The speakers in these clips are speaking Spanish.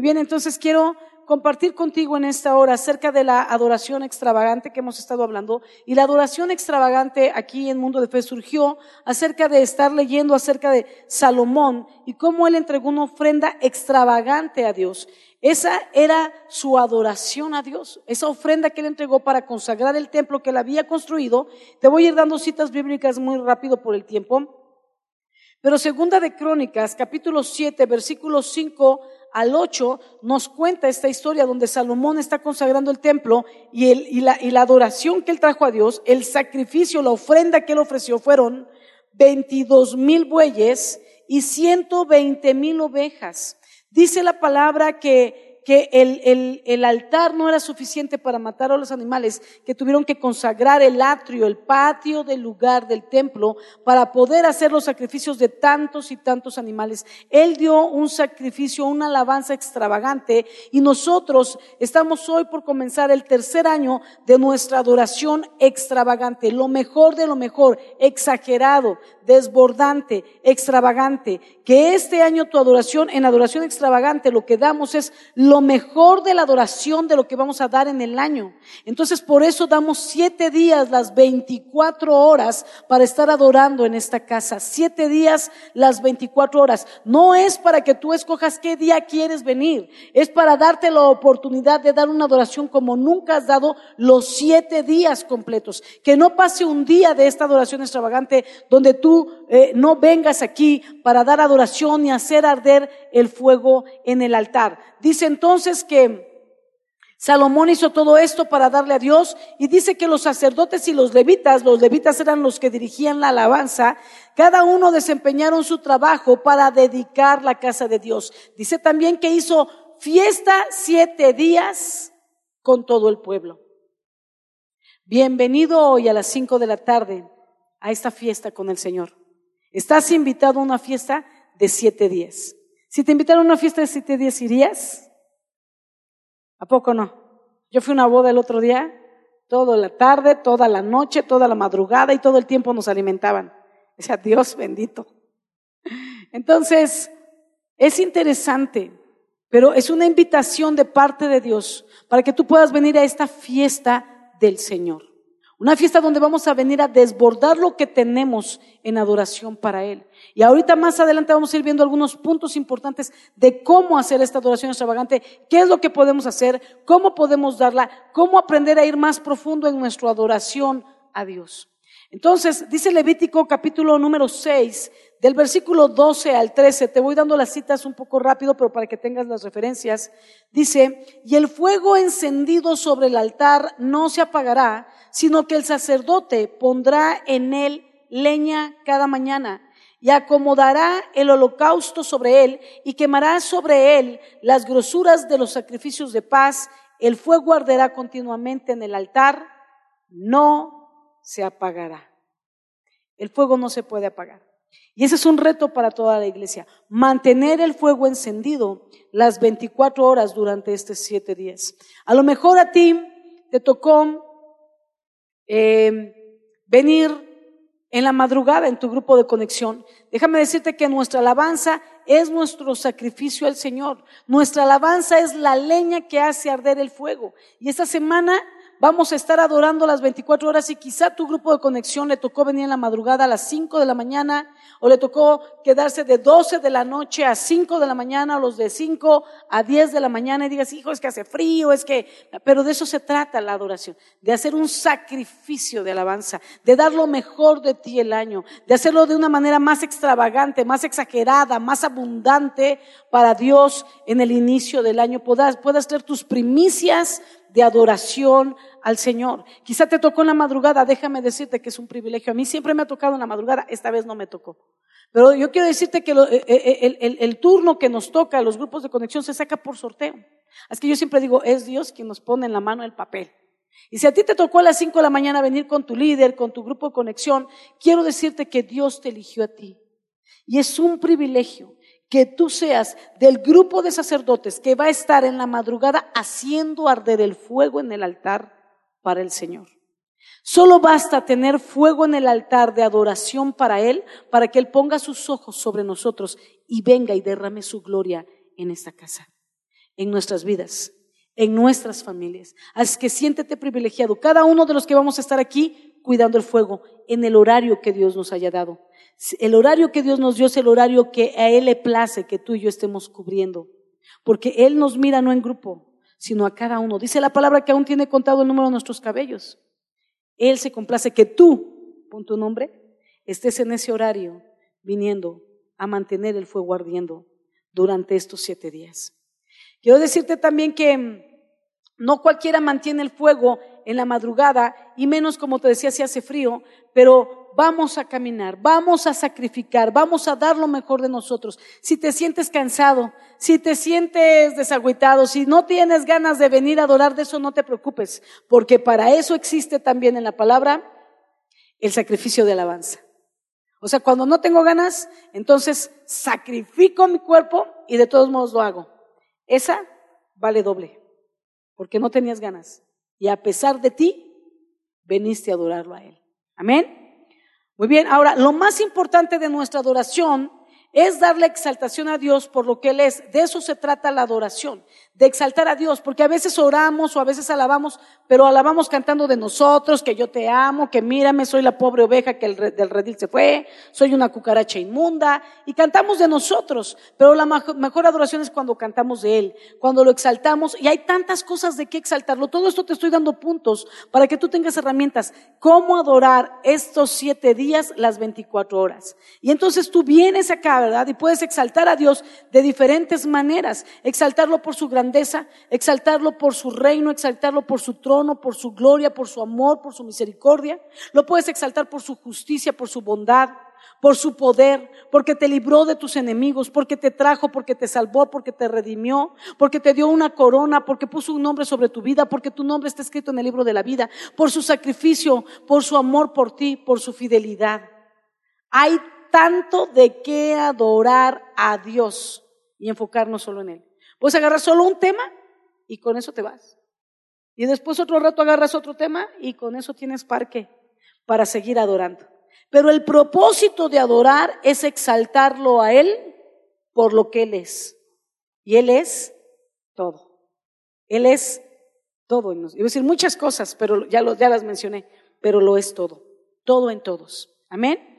Muy bien, entonces quiero compartir contigo en esta hora acerca de la adoración extravagante que hemos estado hablando. Y la adoración extravagante aquí en Mundo de Fe surgió acerca de estar leyendo acerca de Salomón y cómo él entregó una ofrenda extravagante a Dios. Esa era su adoración a Dios, esa ofrenda que él entregó para consagrar el templo que él había construido. Te voy a ir dando citas bíblicas muy rápido por el tiempo. Pero segunda de Crónicas, capítulo 7, versículos 5 al 8 nos cuenta esta historia donde Salomón está consagrando el templo y, el, y, la, y la adoración que él trajo a Dios, el sacrificio, la ofrenda que él ofreció fueron 22 mil bueyes y 120 mil ovejas. Dice la palabra que que el, el, el, altar no era suficiente para matar a los animales, que tuvieron que consagrar el atrio, el patio del lugar del templo, para poder hacer los sacrificios de tantos y tantos animales. Él dio un sacrificio, una alabanza extravagante, y nosotros estamos hoy por comenzar el tercer año de nuestra adoración extravagante, lo mejor de lo mejor, exagerado, desbordante, extravagante. Que este año tu adoración, en adoración extravagante, lo que damos es lo mejor de la adoración de lo que vamos a dar en el año. Entonces, por eso damos siete días, las 24 horas para estar adorando en esta casa. Siete días, las 24 horas. No es para que tú escojas qué día quieres venir. Es para darte la oportunidad de dar una adoración como nunca has dado los siete días completos. Que no pase un día de esta adoración extravagante donde tú eh, no vengas aquí para dar adoración y hacer arder el fuego en el altar. Dice entonces que Salomón hizo todo esto para darle a Dios y dice que los sacerdotes y los levitas, los levitas eran los que dirigían la alabanza, cada uno desempeñaron su trabajo para dedicar la casa de Dios. Dice también que hizo fiesta siete días con todo el pueblo. Bienvenido hoy a las cinco de la tarde a esta fiesta con el Señor. Estás invitado a una fiesta de siete días. Si te invitaron a una fiesta de siete días, ¿irías? ¿A poco no? Yo fui a una boda el otro día, toda la tarde, toda la noche, toda la madrugada y todo el tiempo nos alimentaban. O sea, Dios bendito. Entonces, es interesante, pero es una invitación de parte de Dios para que tú puedas venir a esta fiesta del Señor. Una fiesta donde vamos a venir a desbordar lo que tenemos en adoración para Él. Y ahorita más adelante vamos a ir viendo algunos puntos importantes de cómo hacer esta adoración extravagante, qué es lo que podemos hacer, cómo podemos darla, cómo aprender a ir más profundo en nuestra adoración a Dios. Entonces, dice Levítico capítulo número 6, del versículo 12 al 13, te voy dando las citas un poco rápido, pero para que tengas las referencias, dice, y el fuego encendido sobre el altar no se apagará, sino que el sacerdote pondrá en él leña cada mañana y acomodará el holocausto sobre él y quemará sobre él las grosuras de los sacrificios de paz. El fuego arderá continuamente en el altar, no se apagará. El fuego no se puede apagar. Y ese es un reto para toda la iglesia, mantener el fuego encendido las 24 horas durante estos siete días. A lo mejor a ti te tocó eh, venir en la madrugada en tu grupo de conexión. Déjame decirte que nuestra alabanza es nuestro sacrificio al Señor. Nuestra alabanza es la leña que hace arder el fuego. Y esta semana vamos a estar adorando las 24 horas y quizá tu grupo de conexión le tocó venir en la madrugada a las 5 de la mañana o le tocó quedarse de 12 de la noche a 5 de la mañana o los de 5 a 10 de la mañana y digas, hijo, es que hace frío, es que, pero de eso se trata la adoración, de hacer un sacrificio de alabanza, de dar lo mejor de ti el año, de hacerlo de una manera más extravagante, más exagerada, más abundante para Dios en el inicio del año. Puedas, puedas tener tus primicias de adoración al Señor. Quizá te tocó en la madrugada, déjame decirte que es un privilegio. A mí siempre me ha tocado en la madrugada, esta vez no me tocó. Pero yo quiero decirte que eh, eh, el, turno que nos toca, los grupos de conexión, se saca por sorteo. Así que yo siempre digo, es Dios quien nos pone en la mano el papel. Y si a ti te tocó a las 5 de la mañana venir con tu líder, con tu grupo de conexión, quiero decirte que Dios te eligió a ti. Y es un privilegio que tú seas del grupo de sacerdotes que va a estar en la madrugada haciendo arder el fuego en el altar para el Señor. Solo basta tener fuego en el altar de adoración para Él, para que Él ponga sus ojos sobre nosotros y venga y derrame su gloria en esta casa. en nuestras vidas, en nuestras familias. Así que siéntete privilegiado. Cada uno de los que vamos a estar aquí cuidando el fuego en el horario que Dios nos haya dado. El horario que Dios nos dio es el horario que a Él le place que tú y yo estemos cubriendo. Porque Él nos mira no en grupo, sino a cada uno. Dice la palabra que aún tiene contado el número de nuestros cabellos. Él se complace que tú, pon tu nombre, estés en ese horario viniendo a mantener el fuego ardiendo durante estos siete días. Quiero decirte también que no cualquiera mantiene el fuego en la madrugada y menos como te decía si hace frío, pero vamos a caminar, vamos a sacrificar, vamos a dar lo mejor de nosotros. Si te sientes cansado, si te sientes desagüitado, si no tienes ganas de venir a adorar de eso, no te preocupes, porque para eso existe también en la palabra el sacrificio de alabanza. O sea, cuando no tengo ganas, entonces sacrifico mi cuerpo y de todos modos lo hago. Esa vale doble, porque no tenías ganas. Y a pesar de ti, veniste a adorarlo a Él. Amén. Muy bien, ahora, lo más importante de nuestra adoración es darle exaltación a Dios por lo que Él es. De eso se trata la adoración, de exaltar a Dios, porque a veces oramos o a veces alabamos, pero alabamos cantando de nosotros, que yo te amo, que mírame, soy la pobre oveja que el del redil se fue, soy una cucaracha inmunda, y cantamos de nosotros, pero la mejor adoración es cuando cantamos de Él, cuando lo exaltamos, y hay tantas cosas de qué exaltarlo. Todo esto te estoy dando puntos para que tú tengas herramientas. ¿Cómo adorar estos siete días, las 24 horas? Y entonces tú vienes acá ¿verdad? Y puedes exaltar a Dios de diferentes maneras. Exaltarlo por su grandeza, exaltarlo por su reino, exaltarlo por su trono, por su gloria, por su amor, por su misericordia. Lo puedes exaltar por su justicia, por su bondad, por su poder, porque te libró de tus enemigos, porque te trajo, porque te salvó, porque te redimió, porque te dio una corona, porque puso un nombre sobre tu vida, porque tu nombre está escrito en el libro de la vida, por su sacrificio, por su amor por ti, por su fidelidad. Hay tanto de qué adorar a Dios y enfocarnos solo en Él. Puedes agarrar solo un tema y con eso te vas. Y después otro rato agarras otro tema y con eso tienes parque para seguir adorando. Pero el propósito de adorar es exaltarlo a Él por lo que Él es. Y Él es todo. Él es todo. Iba a decir muchas cosas, pero ya, las mencioné, pero lo es todo. Todo en todos. Amén.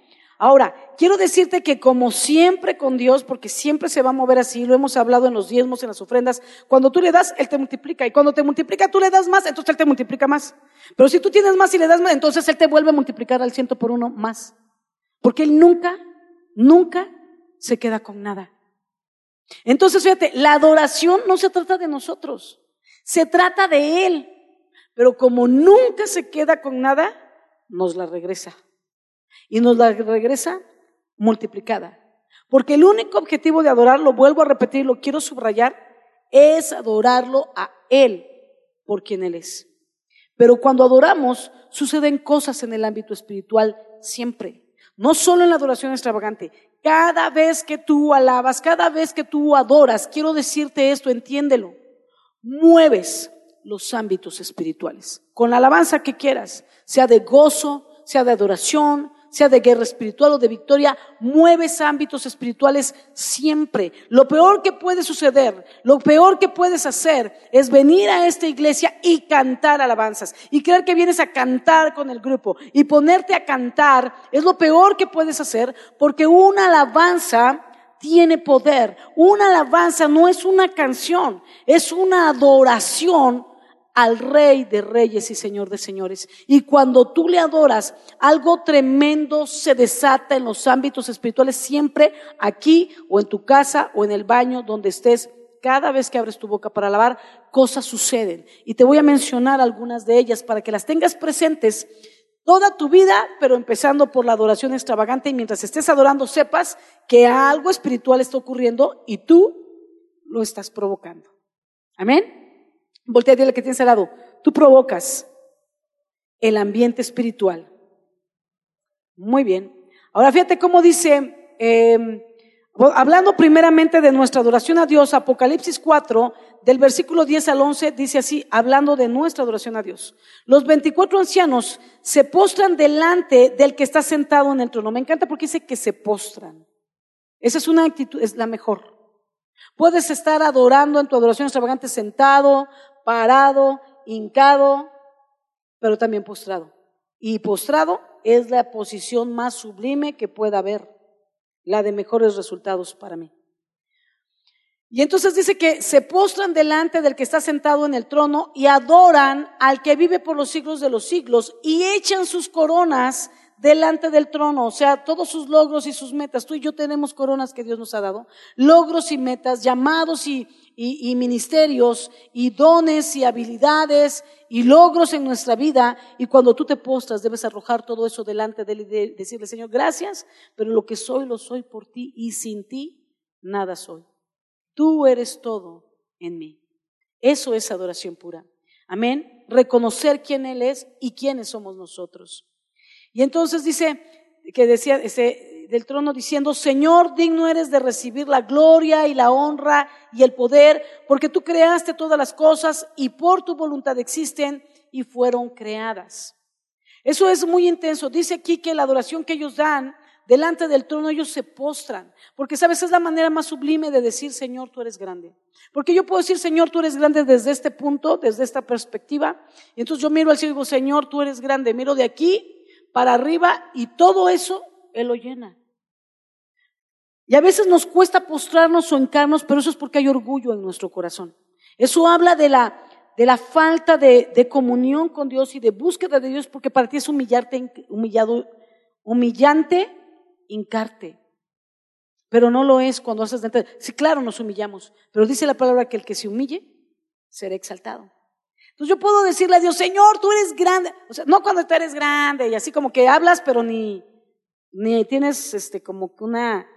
Ahora, quiero decirte que como siempre con Dios, porque siempre se va a mover así, lo hemos hablado en los diezmos, en las ofrendas, cuando tú le das, Él te multiplica. Y cuando te multiplica, tú le das más, entonces Él te multiplica más. Pero si tú tienes más y le das más, entonces Él te vuelve a multiplicar al ciento por uno más. Porque Él nunca, nunca se queda con nada. Entonces, fíjate, la adoración no se trata de nosotros, se trata de Él. Pero como nunca se queda con nada, nos la regresa y nos la regresa multiplicada. Porque el único objetivo de adorarlo, vuelvo a repetir, lo quiero subrayar, es adorarlo a Él por quien Él es. Pero cuando adoramos, suceden cosas en el ámbito espiritual siempre. No solo en la adoración extravagante. Cada vez que tú alabas, cada vez que tú adoras, quiero decirte esto, entiéndelo. Mueves los ámbitos espirituales. Con la alabanza que quieras, sea de gozo, sea de adoración, sea de guerra espiritual o de victoria, mueves ámbitos espirituales siempre. Lo peor que puede suceder, lo peor que puedes hacer es venir a esta iglesia y cantar alabanzas y creer que vienes a cantar con el grupo y ponerte a cantar es lo peor que puedes hacer porque una alabanza tiene poder. Una alabanza no es una canción, es una adoración al Rey de Reyes y Señor de Señores. Y cuando tú le adoras, algo tremendo se desata en los ámbitos espirituales, siempre aquí o en tu casa o en el baño donde estés. Cada vez que abres tu boca para alabar, cosas suceden. Y te voy a mencionar algunas de ellas para que las tengas presentes toda tu vida, pero empezando por la adoración extravagante y mientras estés adorando sepas que algo espiritual está ocurriendo y tú lo estás provocando. Amén. Voltea a dile que tienes al lado. Tú provocas el ambiente espiritual. Muy bien. Ahora fíjate cómo dice, em, hablando primeramente de nuestra adoración a Dios, Apocalipsis 4, del versículo 10 al 11, dice así, hablando de nuestra adoración a Dios. Los 24 ancianos se postran delante del que está sentado en el trono. Me encanta porque dice que se postran. Esa es una actitud, es la mejor. Puedes estar adorando en tu adoración extravagante sentado, parado, hincado, pero también postrado. Y postrado es la posición más sublime que pueda haber, la de mejores resultados para mí. Y entonces dice que se postran delante del que está sentado en el trono y adoran al que vive por los siglos de los siglos y echan sus coronas delante del trono, o sea, todos sus logros y sus metas. Tú y yo tenemos coronas que Dios nos ha dado, logros y metas, llamados y, y, ministerios y dones y habilidades y logros en nuestra vida. Y cuando tú te postras, debes arrojar todo eso delante de él y decirle, Señor, gracias, pero lo que soy lo soy por ti y sin ti nada soy. Tú eres todo en mí. Eso es adoración pura. Amén. Reconocer quién Él es y quiénes somos nosotros. Y entonces dice que decía ese, del trono diciendo, Señor, digno eres de recibir la gloria y la honra y el poder, porque tú creaste todas las cosas y por tu voluntad existen y fueron creadas. Eso es muy intenso. Dice aquí que la adoración que ellos dan delante del trono ellos se postran, porque sabes, es la manera más sublime de decir, Señor, tú eres grande. Porque yo puedo decir, Señor, tú eres grande desde este punto, desde esta perspectiva. Y entonces yo miro al cielo y digo, Señor, tú eres grande. Miro de aquí para arriba y todo eso Él lo llena. Y a veces nos cuesta postrarnos o encarnos, pero eso es porque hay orgullo en nuestro corazón. Eso habla de la, de la falta de, de comunión con Dios y de búsqueda de Dios, porque para ti es humillarte, humillado, humillante, hincarte. Pero no lo es cuando haces de Sí, claro, nos humillamos, pero dice la palabra que el que se humille será exaltado. Entonces yo puedo decirle a Dios, Señor, tú eres grande. O sea, no cuando tú eres grande y así como que hablas, pero ni, ni tienes este, como que una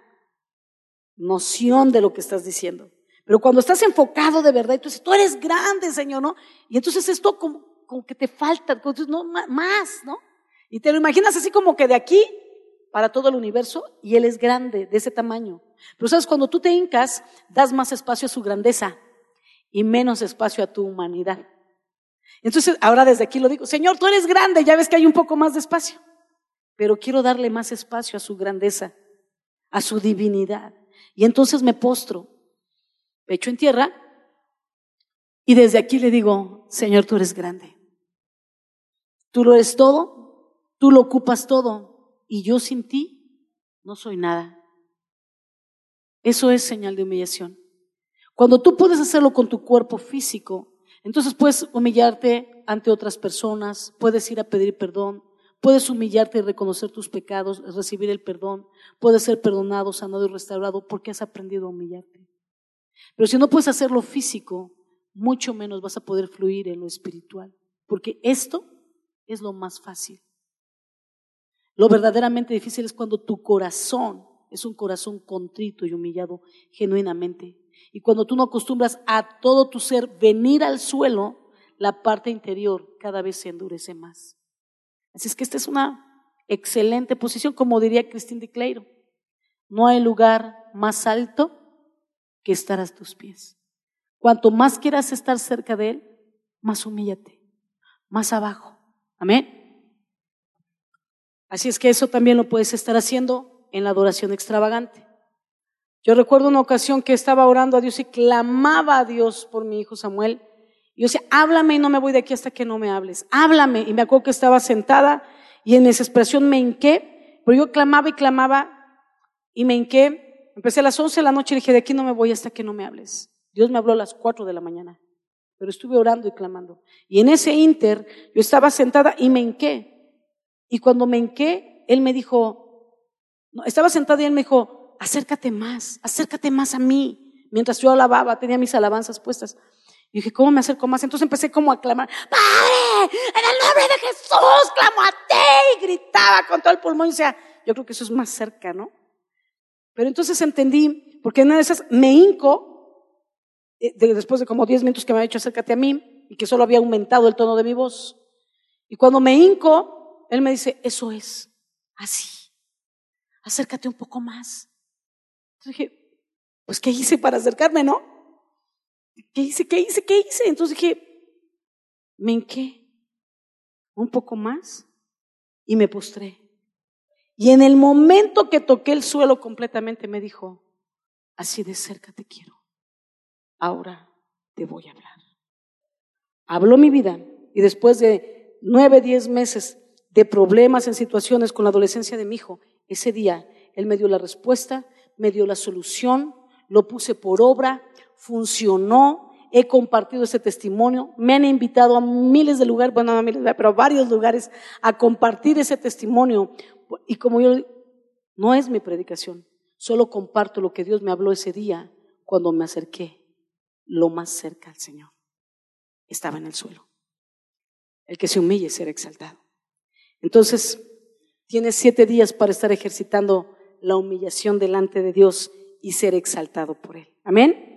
noción de lo que estás diciendo. Pero cuando estás enfocado de verdad, dices, tú eres grande, Señor, ¿no? Y entonces esto como, como que te falta, no, más, ¿no? Y te lo imaginas así como que de aquí para todo el universo y Él es grande, de ese tamaño. Pero sabes, cuando tú te hincas, das más espacio a su grandeza y menos espacio a tu humanidad. Entonces, ahora desde aquí lo digo, Señor, tú eres grande, ya ves que hay un poco más de espacio, pero quiero darle más espacio a su grandeza, a su divinidad. Y entonces me postro, pecho en tierra, y desde aquí le digo, Señor, tú eres grande. Tú lo eres todo, tú lo ocupas todo, y yo sin ti no soy nada. Eso es señal de humillación. Cuando tú puedes hacerlo con tu cuerpo físico, entonces puedes humillarte ante otras personas, puedes ir a pedir perdón, puedes humillarte y reconocer tus pecados, recibir el perdón, puedes ser perdonado, sanado y restaurado porque has aprendido a humillarte. Pero si no puedes hacerlo físico, mucho menos vas a poder fluir en lo espiritual, porque esto es lo más fácil. Lo verdaderamente difícil es cuando tu corazón es un corazón contrito y humillado genuinamente y cuando tú no acostumbras a todo tu ser venir al suelo, la parte interior cada vez se endurece más. Así es que esta es una excelente posición, como diría Christine de Cleiro. No hay lugar más alto que estar a tus pies. Cuanto más quieras estar cerca de Él, más humíllate, más abajo. Amén. Así es que eso también lo puedes estar haciendo en la adoración extravagante. Yo recuerdo una ocasión que estaba orando a Dios y clamaba a Dios por mi hijo Samuel. Yo decía, háblame y no me voy de aquí hasta que no me hables. Háblame. Y me acuerdo que estaba sentada y en esa expresión me hinqué, pero yo clamaba y clamaba y me hinqué. Empecé a las 11 de la noche y dije, de aquí no me voy hasta que no me hables. Dios me habló a las 4 de la mañana, pero estuve orando y clamando. Y en ese inter yo estaba sentada y me hinqué. Y cuando me hinqué, Él me dijo, estaba sentada y Él me dijo, acércate más, acércate más a mí. Mientras yo alababa, tenía mis alabanzas puestas. Y dije, ¿cómo me acerco más? Entonces empecé como a clamar, Padre, en el nombre de Jesús, clamo a ti. Y gritaba con todo el pulmón. Y decía, yo creo que eso es más cerca, ¿no? Pero entonces entendí, porque en una de esas me hinco, eh, después de como 10 minutos que me había dicho acércate a mí, y que solo había aumentado el tono de mi voz. Y cuando me hinco, él me dice, eso es, así, acércate un poco más dije, pues ¿qué hice para acercarme, no? ¿Qué hice? ¿Qué hice? ¿Qué hice? Entonces dije, me hinqué un poco más y me postré. Y en el momento que toqué el suelo completamente me dijo, así de cerca te quiero. ahora te voy a hablar. Habló mi vida y después de nueve, diez meses de problemas en situaciones con la adolescencia de mi hijo, ese día él me dio la respuesta, me dio la solución, lo puse por obra, funcionó, he compartido ese testimonio, me han invitado a miles de lugares, bueno, no a miles, pero a varios lugares a compartir ese testimonio. Y como yo, no es mi predicación, solo comparto lo que Dios me habló ese día cuando me acerqué lo más cerca al Señor. Estaba en el suelo. El que se humille será exaltado. Entonces, tienes siete días para estar ejercitando la humillación delante de Dios y ser exaltado por Él. Amén.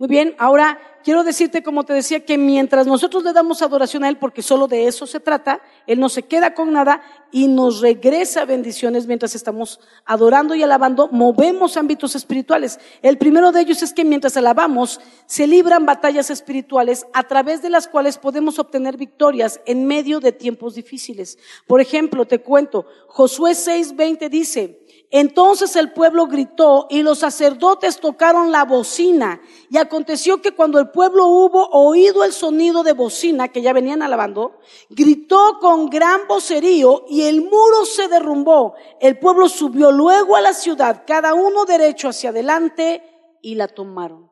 Muy bien, ahora quiero decirte, como te decía, que mientras nosotros le damos adoración a Él, porque solo de eso se trata, Él no se queda con nada y nos regresa bendiciones mientras estamos adorando y alabando, movemos ámbitos espirituales. El primero de ellos es que mientras alabamos, se libran batallas espirituales a través de las cuales podemos obtener victorias en medio de tiempos difíciles. Por ejemplo, te cuento, Josué 6:20 dice, entonces el pueblo gritó y los sacerdotes tocaron la bocina. Y aconteció que cuando el pueblo hubo oído el sonido de bocina, que ya venían alabando, gritó con gran vocerío y el muro se derrumbó. El pueblo subió luego a la ciudad, cada uno derecho hacia adelante, y la tomaron.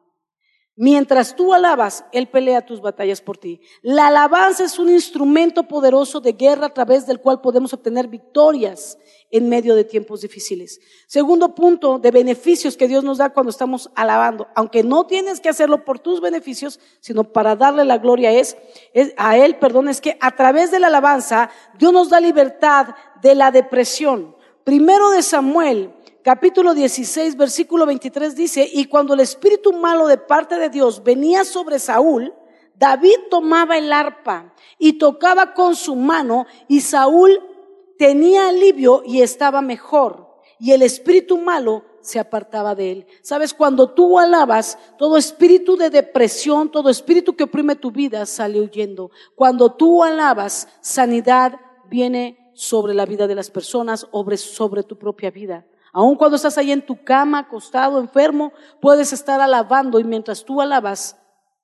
Mientras tú alabas, Él pelea tus batallas por ti. La alabanza es un instrumento poderoso de guerra a través del cual podemos obtener victorias en medio de tiempos difíciles. Segundo punto de beneficios que Dios nos da cuando estamos alabando, aunque no tienes que hacerlo por tus beneficios, sino para darle la gloria es, a Él, perdón, es que a través de la alabanza Dios nos da libertad de la depresión. Primero de Samuel capítulo 16, versículo 23 dice, y cuando el espíritu malo de parte de Dios venía sobre Saúl, David tomaba el arpa y tocaba con su mano y Saúl tenía alivio y estaba mejor. Y el espíritu malo se apartaba de él. Sabes, cuando tú alabas, todo espíritu de depresión, todo espíritu que oprime tu vida sale huyendo. Cuando tú alabas, sanidad viene sobre la vida de las personas, sobre tu propia vida. Aun cuando estás ahí en tu cama, acostado, enfermo, puedes estar alabando y mientras tú alabas,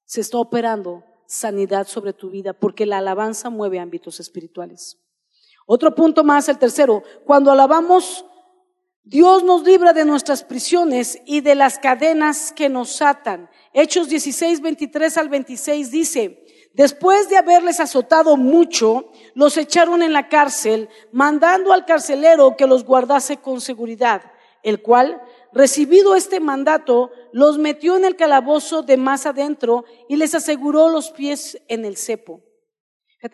se está operando sanidad sobre tu vida, porque la alabanza mueve ámbitos espirituales. Otro punto más, el tercero, cuando alabamos, Dios nos libra de nuestras prisiones y de las cadenas que nos atan. Hechos 16, 23 al 26 dice, Después de haberles azotado mucho, los echaron en la cárcel, mandando al carcelero que los guardase con seguridad, el cual, recibido este mandato, los metió en el calabozo de más adentro y les aseguró los pies en el cepo.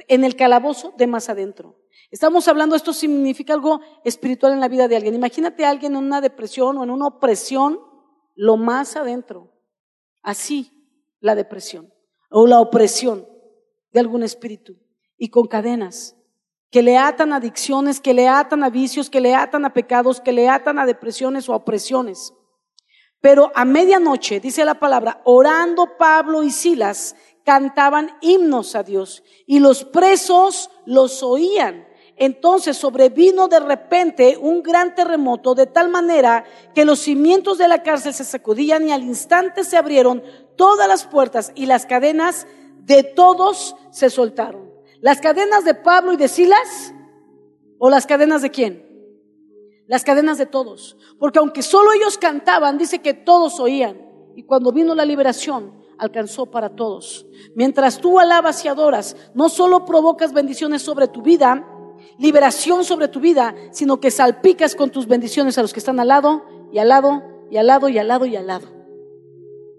En el calabozo de más adentro. Estamos hablando, esto significa algo espiritual en la vida de alguien. Imagínate a alguien en una depresión o en una opresión, lo más adentro. Así, la depresión o la opresión de algún espíritu y con cadenas que le atan a adicciones, que le atan a vicios, que le atan a pecados, que le atan a depresiones o a opresiones. Pero a medianoche, dice la palabra, orando Pablo y Silas, cantaban himnos a Dios y los presos los oían. Entonces sobrevino de repente un gran terremoto de tal manera que los cimientos de la cárcel se sacudían y al instante se abrieron todas las puertas y las cadenas de todos se soltaron. ¿Las cadenas de Pablo y de Silas? ¿O las cadenas de quién? Las cadenas de todos. Porque aunque solo ellos cantaban, dice que todos oían. Y cuando vino la liberación, alcanzó para todos. Mientras tú alabas y adoras, no solo provocas bendiciones sobre tu vida, liberación sobre tu vida, sino que salpicas con tus bendiciones a los que están al lado y al lado y al lado y al lado y al lado.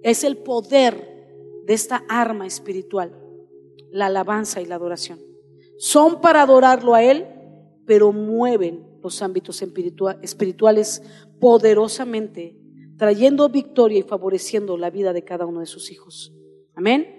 Es el poder de esta arma espiritual, la alabanza y la adoración. Son para adorarlo a Él, pero mueven los ámbitos espirituales poderosamente, trayendo victoria y favoreciendo la vida de cada uno de sus hijos. Amén.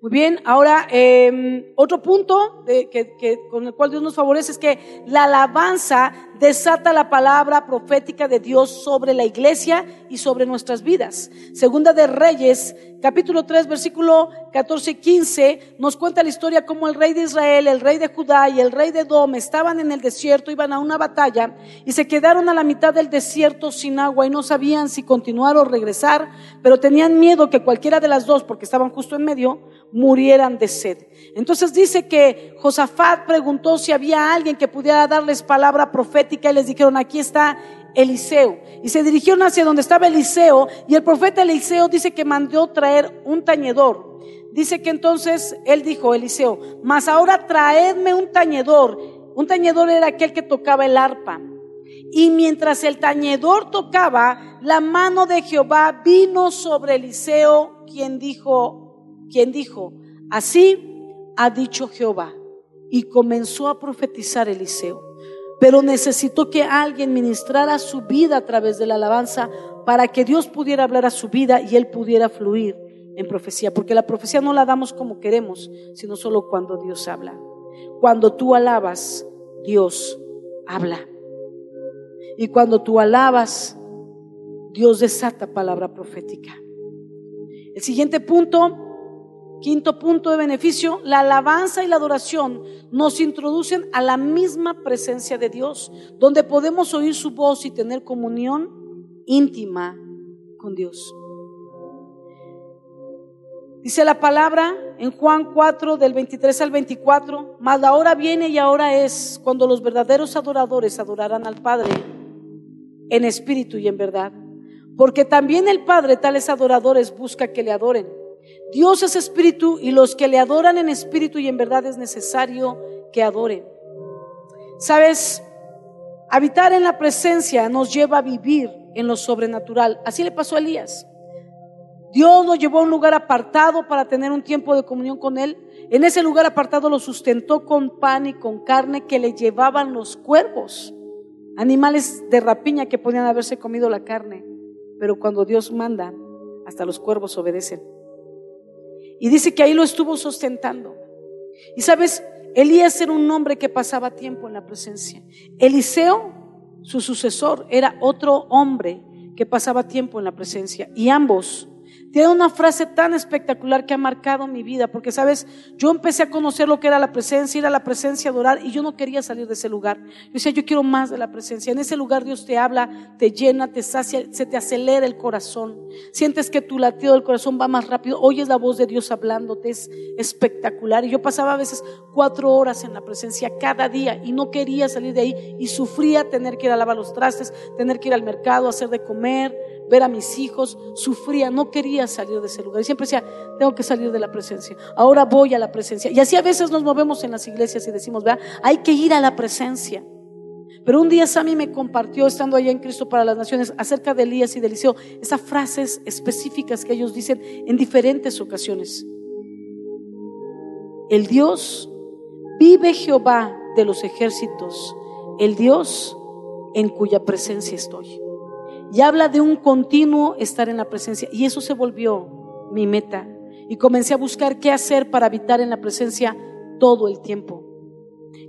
Muy bien, ahora em, otro punto que, con el cual Dios nos favorece es que la alabanza desata la palabra profética de Dios sobre la iglesia y sobre nuestras vidas. Segunda de Reyes, capítulo 3, versículo 14 y 15, nos cuenta la historia como el rey de Israel, el rey de Judá y el rey de Dom estaban en el desierto, iban a una batalla y se quedaron a la mitad del desierto sin agua y no sabían si continuar o regresar, pero tenían miedo que cualquiera de las dos, porque estaban justo en medio, murieran de sed. Entonces dice que Josafat preguntó si había alguien que pudiera darles palabra profética y les dijeron, aquí está Eliseo. Y se dirigieron hacia donde estaba Eliseo y el profeta Eliseo dice que mandó traer un tañedor. Dice que entonces él dijo, Eliseo, mas ahora traedme un tañedor. Un tañedor era aquel que tocaba el arpa. Y mientras el tañedor tocaba, la mano de Jehová vino sobre Eliseo, quien dijo, quien dijo, así ha dicho Jehová. Y comenzó a profetizar Eliseo. Pero necesitó que alguien ministrara su vida a través de la alabanza para que Dios pudiera hablar a su vida y él pudiera fluir en profecía. Porque la profecía no la damos como queremos, sino solo cuando Dios habla. Cuando tú alabas, Dios habla. Y cuando tú alabas, Dios desata palabra profética. El siguiente punto Quinto punto de beneficio, la alabanza y la adoración nos introducen a la misma presencia de Dios, donde podemos oír su voz y tener comunión íntima con Dios. Dice la palabra en Juan 4 del 23 al 24, mas la hora viene y ahora es cuando los verdaderos adoradores adorarán al Padre en espíritu y en verdad, porque también el Padre tales adoradores busca que le adoren. Dios es espíritu y los que le adoran en espíritu y en verdad es necesario que adoren. Sabes, habitar en la presencia nos lleva a vivir en lo sobrenatural. Así le pasó a Elías. Dios lo llevó a un lugar apartado para tener un tiempo de comunión con Él. En ese lugar apartado lo sustentó con pan y con carne que le llevaban los cuervos, animales de rapiña que podían haberse comido la carne. Pero cuando Dios manda, hasta los cuervos obedecen. Y dice que ahí lo estuvo sustentando. Y sabes, Elías era un hombre que pasaba tiempo en la presencia. Eliseo, su sucesor, era otro hombre que pasaba tiempo en la presencia. Y ambos tiene una frase tan espectacular que ha marcado mi vida, porque sabes, yo empecé a conocer lo que era la presencia, ir a la presencia, adorar, y yo no quería salir de ese lugar. Yo decía, yo quiero más de la presencia. En ese lugar Dios te habla, te llena, te sacia, se te acelera el corazón. Sientes que tu latido del corazón va más rápido, oyes la voz de Dios hablándote, es espectacular. Y yo pasaba a veces cuatro horas en la presencia cada día y no quería salir de ahí y sufría tener que ir a lavar los trastes, tener que ir al mercado, hacer de comer ver a mis hijos, sufría, no quería salir de ese lugar. Y siempre decía, tengo que salir de la presencia. Ahora voy a la presencia. Y así a veces nos movemos en las iglesias y decimos, vea, hay que ir a la presencia. Pero un día Sammy me compartió, estando allá en Cristo para las Naciones, acerca de Elías y de Eliseo, esas frases específicas que ellos dicen en diferentes ocasiones. El Dios, vive Jehová de los ejércitos, el Dios en cuya presencia estoy y habla de un continuo estar en la presencia. Y eso se volvió mi meta. Y comencé a buscar qué hacer para habitar en la presencia todo el tiempo.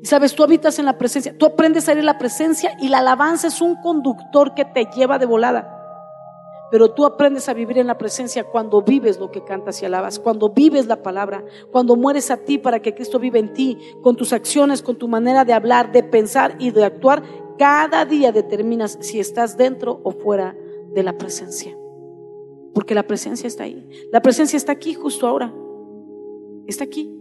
Y sabes, tú habitas en la presencia, tú aprendes a ir en la presencia y la alabanza es un conductor que te lleva de volada. Pero tú aprendes a vivir en la presencia cuando vives lo que cantas y alabas, cuando vives la palabra, cuando mueres a ti para que Cristo vive en ti, con tus acciones, con tu manera de hablar, de pensar y de actuar cada día determinas si estás dentro o fuera de la presencia. Porque la presencia está ahí. La presencia está aquí justo ahora. Está aquí.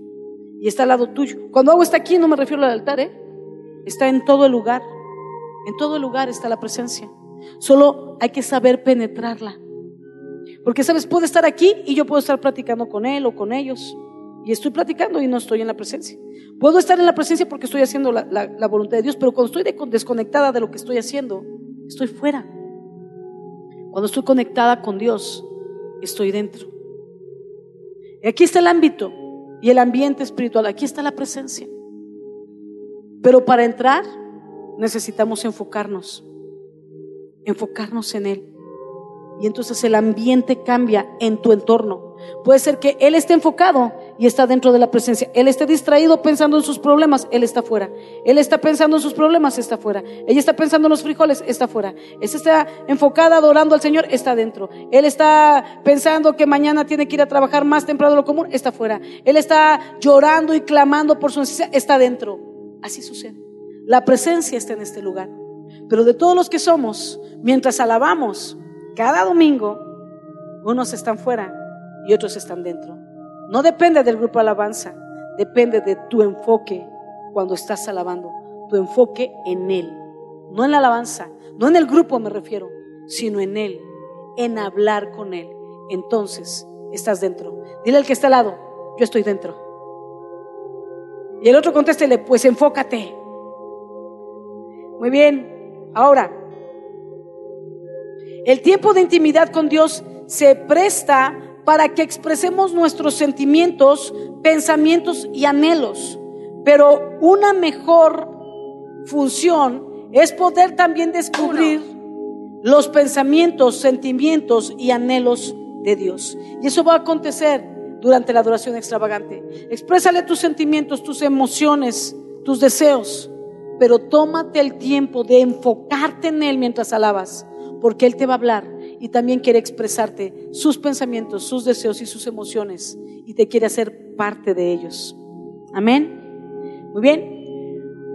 Y está al lado tuyo. Cuando hago está aquí no me refiero al altar, ¿eh? Está en todo el lugar. En todo el lugar está la presencia. Solo hay que saber penetrarla. Porque, ¿sabes? Puede estar aquí y yo puedo estar platicando con él o con ellos. Y estoy platicando y no estoy en la presencia. Puedo estar en la presencia porque estoy haciendo la, voluntad de Dios, pero cuando estoy desconectada de lo que estoy haciendo, estoy fuera. Cuando estoy conectada con Dios, estoy dentro. Y aquí está el ámbito y el ambiente espiritual, aquí está la presencia. Pero para entrar necesitamos enfocarnos, enfocarnos en Él. Y entonces el ambiente cambia en tu entorno. Puede ser que Él esté enfocado y está dentro de la presencia. Él está distraído pensando en sus problemas, Él está fuera. Él está pensando en sus problemas, está fuera. Ella está pensando en los frijoles, está fuera. Él está enfocada adorando al Señor, está dentro. Él está pensando que mañana tiene que ir a trabajar más temprano de lo común, está fuera. Él está llorando y clamando por su necesidad, está dentro. Así sucede. La presencia está en este lugar. Pero de todos los que somos, mientras alabamos cada domingo, unos están fuera y otros están dentro. No depende del grupo alabanza, depende de tu enfoque cuando estás alabando, tu enfoque en Él, no en la alabanza, no en el grupo me refiero, sino en Él, en hablar con Él. Entonces estás dentro. Dile al que está al lado, yo estoy dentro. Y el otro contéstele, pues enfócate. Muy bien, ahora, el tiempo de intimidad con Dios se presta para que expresemos nuestros sentimientos, pensamientos y anhelos. Pero una mejor función es poder también descubrir los pensamientos, sentimientos y anhelos de Dios. Y eso va a acontecer durante la adoración extravagante. Exprésale tus sentimientos, tus emociones, tus deseos, pero tómate el tiempo de enfocarte en Él mientras alabas, porque Él te va a hablar y también quiere expresarte sus pensamientos, sus deseos y sus emociones y te quiere hacer parte de ellos. Amén. Muy bien.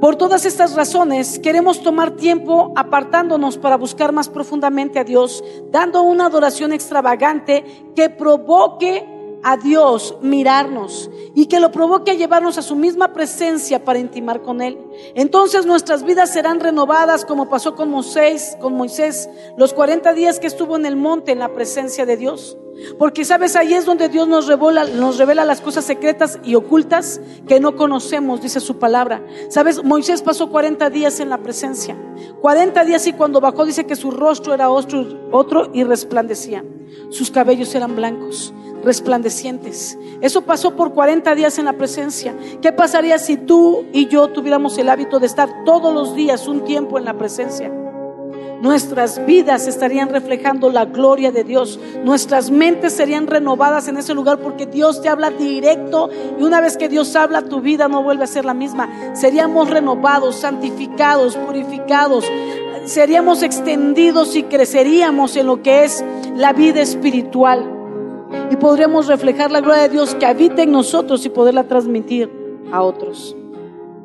Por todas estas razones queremos tomar tiempo apartándonos para buscar más profundamente a Dios, dando una adoración extravagante que provoque a Dios mirarnos y que lo provoque a llevarnos a su misma presencia para intimar con Él. Entonces nuestras vidas serán renovadas como pasó con Moisés, con Moisés, los 40 días que estuvo en el monte en la presencia de Dios. Porque sabes, ahí es donde Dios nos revela, nos revela las cosas secretas y ocultas que no conocemos, dice su palabra. Sabes, Moisés pasó 40 días en la presencia. 40 días y cuando bajó dice que su rostro era otro, otro y resplandecía. Sus cabellos eran blancos resplandecientes. Eso pasó por 40 días en la presencia. ¿Qué pasaría si tú y yo tuviéramos el hábito de estar todos los días un tiempo en la presencia? Nuestras vidas estarían reflejando la gloria de Dios. Nuestras mentes serían renovadas en ese lugar porque Dios te habla directo y una vez que Dios habla tu vida no vuelve a ser la misma. Seríamos renovados, santificados, purificados. Seríamos extendidos y creceríamos en lo que es la vida espiritual y podríamos reflejar la gloria de Dios que habita en nosotros y poderla transmitir a otros.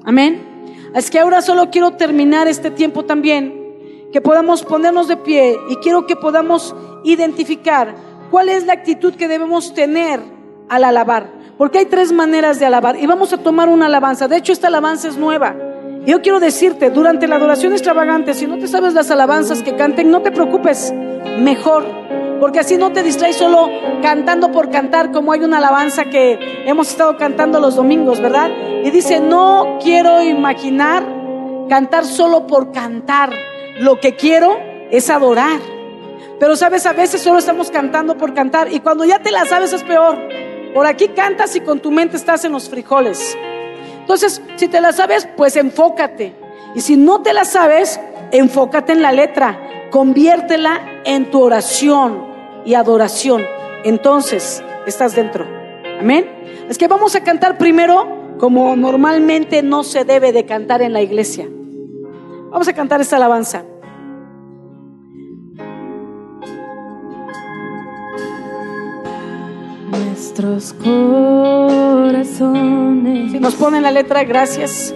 Amén. Es que ahora solo quiero terminar este tiempo también, que podamos ponernos de pie y quiero que podamos identificar cuál es la actitud que debemos tener al alabar. Porque hay tres maneras de alabar y vamos a tomar una alabanza. De hecho, esta alabanza es nueva. Yo quiero decirte, durante la adoración extravagante, si no te sabes las alabanzas que canten, no te preocupes, mejor porque así no te distraes solo cantando por cantar, como hay una alabanza que hemos estado cantando los domingos, ¿verdad? Y dice, no quiero imaginar cantar solo por cantar, lo que quiero es adorar. Pero sabes, a veces solo estamos cantando por cantar y cuando ya te la sabes es peor. Por aquí cantas y con tu mente estás en los frijoles. Entonces, si te la sabes, pues enfócate. Y si no te la sabes, enfócate en la letra. Conviértela en tu oración y adoración, entonces estás dentro. Amén. Es que vamos a cantar primero como normalmente no se debe de cantar en la iglesia. Vamos a cantar esta alabanza. Nuestros corazones. Si nos ponen la letra, gracias.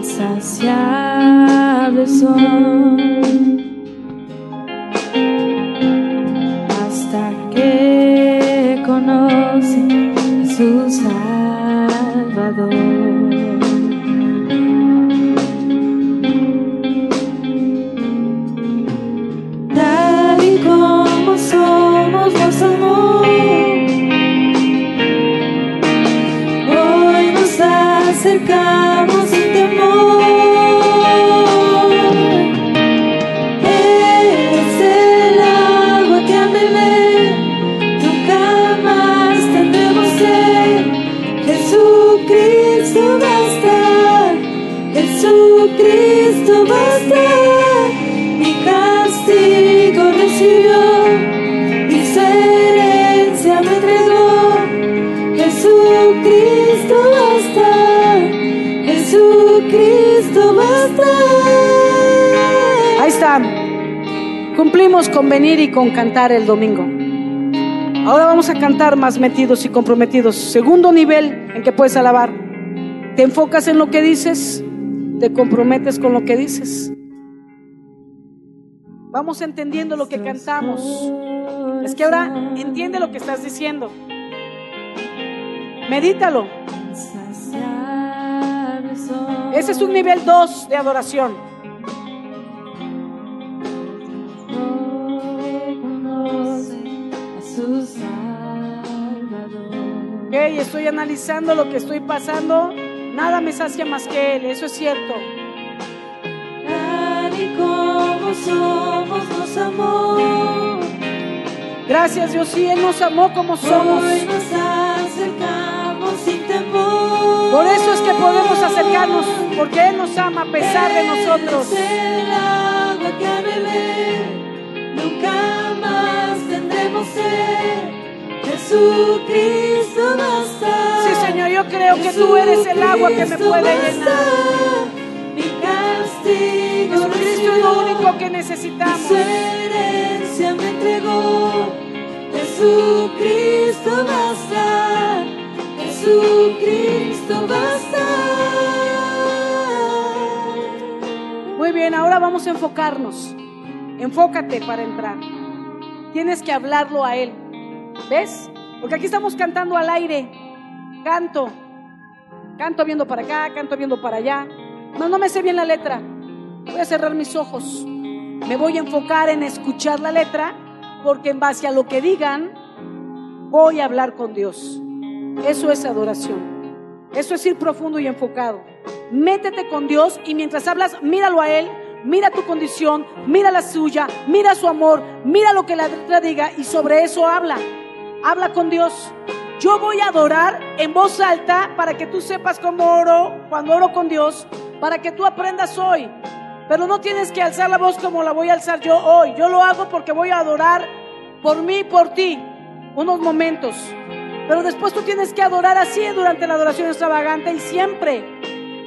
Insaciables son Salvador. Cumplimos con venir y con cantar el domingo. Ahora vamos a cantar más metidos y comprometidos. Segundo nivel en que puedes alabar. Te enfocas en lo que dices, te comprometes con lo que dices. Vamos entendiendo lo que cantamos. Es que ahora entiende lo que estás diciendo. Medítalo. Ese es un nivel 2 de adoración. Ok, estoy analizando lo que estoy pasando. Nada me sacia más que Él, eso es cierto. Tal y como somos, nos amó. Gracias Dios, sí, Él nos amó como somos. Hoy nos acercamos sin temor. Por eso es que podemos acercarnos, porque Él nos ama a pesar de nosotros. El agua que nunca más tendremos sed. Jesucristo basta. Sí, Señor, yo creo que tú eres el agua que me puede llenar. Mi castigo Jesucristo es lo único que necesitamos. Su herencia me entregó. Jesucristo basta. Jesucristo basta. Muy bien, ahora vamos a enfocarnos. Enfócate para entrar. Tienes que hablarlo a Él. ¿Ves? Porque aquí estamos cantando al aire. Canto. Canto viendo para acá, canto viendo para allá. No, no me sé bien la letra. Voy a cerrar mis ojos. Me voy a enfocar en escuchar la letra porque en base a lo que digan voy a hablar con Dios. Eso es adoración. Eso es ir profundo y enfocado. Métete con Dios y mientras hablas, míralo a Él, mira tu condición, mira la suya, mira su amor, mira lo que la letra diga y sobre eso habla. Habla con Dios. Yo voy a adorar en voz alta para que tú sepas cómo oro cuando oro con Dios, para que tú aprendas hoy. Pero no tienes que alzar la voz como la voy a alzar yo hoy. Yo lo hago porque voy a adorar por mí y por ti unos momentos. Pero después tú tienes que adorar así durante la adoración extravagante y siempre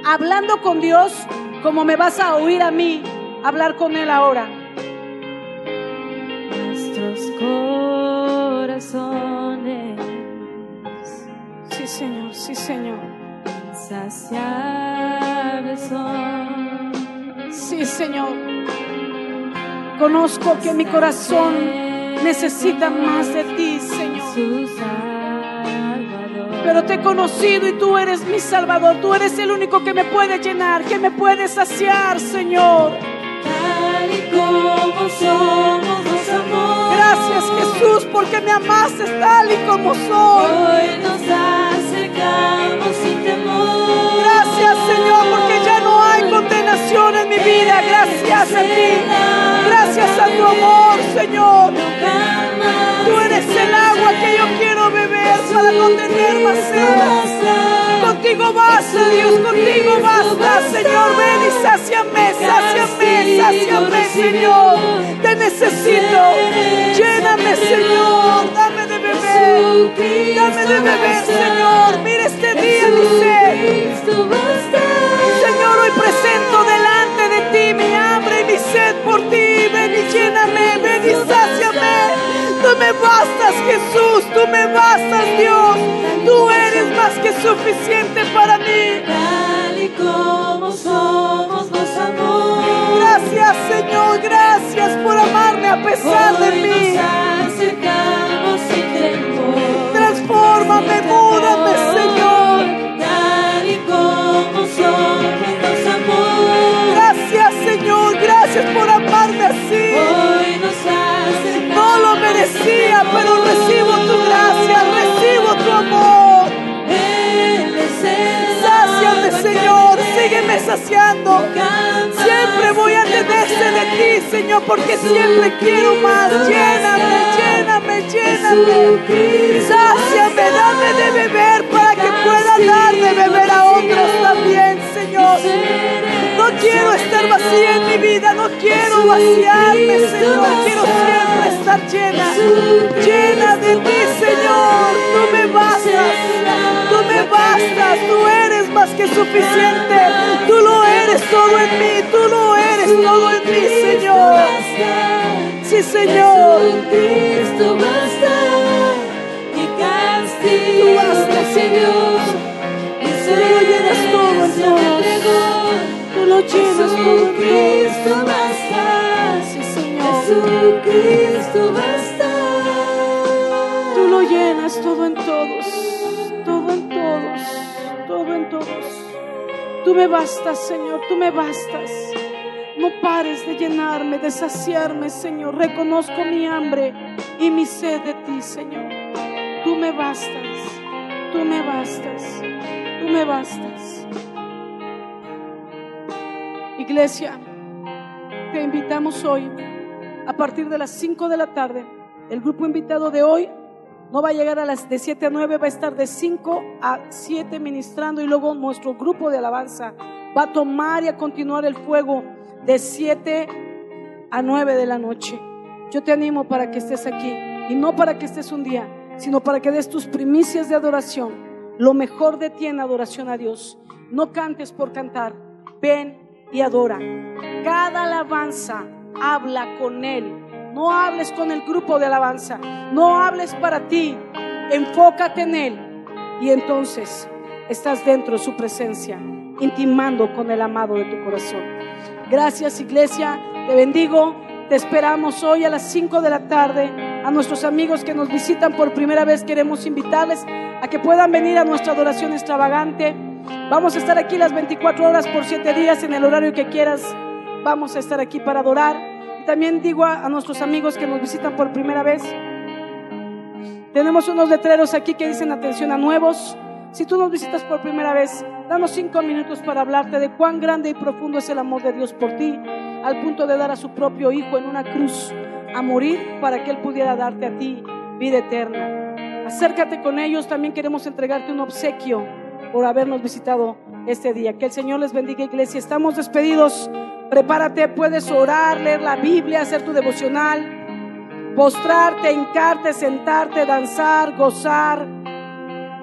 hablando con Dios como me vas a oír a mí hablar con Él ahora. Corazones Sí, Señor, sí, Señor. insaciables son. Sí, Señor. Conozco que mi corazón necesita más de ti, Señor. Pero te he conocido y tú eres mi Salvador. Tú eres el único que me puede llenar, que me puede saciar, Señor. Tal y como somos, nos amó. Gracias, Jesús, porque me amaste tal y como soy. Hoy nos acercamos sin temor. Gracias, Señor, porque ya no hay condenación en mi vida. Gracias a ti. Gracias a tu amor, Señor. Tú eres el agua que yo quiero beber para no tener más sed. Contigo basta, Dios, contigo basta, Señor. Ven y sáciame, sáciame, sáciame, Señor. Te necesito. Lléname, Señor. Dame de beber. Dame de beber, Señor. Mira este día, basta. Señor, hoy presento delante de ti mi hambre y mi sed por ti. Ven y lléname, ven y sáciame. Me bastas, Jesús, tú me bastas, Dios. Tú eres más que suficiente para mí. Tal y como somos, nos amó. Gracias, Señor, gracias por amarme a pesar de mí. nos acercamos. Transfórmame, múdame, de ti, Señor, porque siempre quiero más. Lléname, lléname, lléname. Sáciame, dame de beber para que pueda dar de beber a otros también, Señor. No quiero estar vacía en mi vida, no quiero vaciarme, Señor. Quiero siempre estar llena, llena de ti, Señor. Tú me bastas, tú me bastas, tú eres más que suficiente. Tú lo eres todo en mí, tú lo eres todo en mí, Señor. Sí, Señor. Jesucristo basta, mi castigo Señor. Tú lo llenas todo en se me todos. entregó. Tú lo llenas todo en todos. basta, Sí, Señor. Jesucristo basta. Tú lo llenas todo en todos, todos. Tú me bastas, Señor, tú me bastas. No pares de llenarme, de saciarme, Señor. Reconozco mi hambre y mi sed de ti, Señor. Tú me bastas, tú me bastas, tú me bastas. Iglesia, te invitamos hoy a partir de las 5 de la tarde. El grupo invitado de hoy no va a llegar a las de 7 a 9, va a estar de 5 a 7 ministrando y luego nuestro grupo de alabanza va a tomar y a continuar el fuego de 7 a 9 de la noche. Yo te animo para que estés aquí y no para que estés un día, sino para que des tus primicias de adoración, lo mejor de ti en adoración a Dios. No cantes por cantar, ven y adora. Cada alabanza habla con Él. No hables con el grupo de alabanza. No hables para ti. Enfócate en Él. Y entonces estás dentro de su presencia, intimando con el amado de tu corazón. Gracias iglesia. Te bendigo. Te esperamos hoy a las 5 de la tarde. A nuestros amigos que nos visitan por primera vez queremos invitarles a que puedan venir a nuestra adoración extravagante. Vamos a estar aquí las 24 horas por 7 días en el horario que quieras. Vamos a estar aquí para adorar. También digo a, a nuestros amigos que nos visitan por primera vez, tenemos unos letreros aquí que dicen atención a nuevos. Si tú nos visitas por primera vez, danos cinco minutos para hablarte de cuán grande y profundo es el amor de Dios por ti, al punto de dar a su propio Hijo en una cruz a morir para que Él pudiera darte a ti vida eterna. Acércate con ellos, también queremos entregarte un obsequio por habernos visitado este día. Que el Señor les bendiga, iglesia. Estamos despedidos. Prepárate, puedes orar, leer la Biblia, hacer tu devocional, postrarte, hincarte, sentarte, danzar, gozar.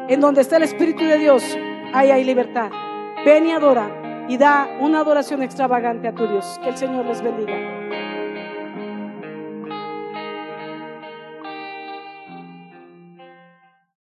En donde está el Espíritu de Dios, ahí hay libertad. Ven y adora y da una adoración extravagante a tu Dios. Que el Señor les bendiga.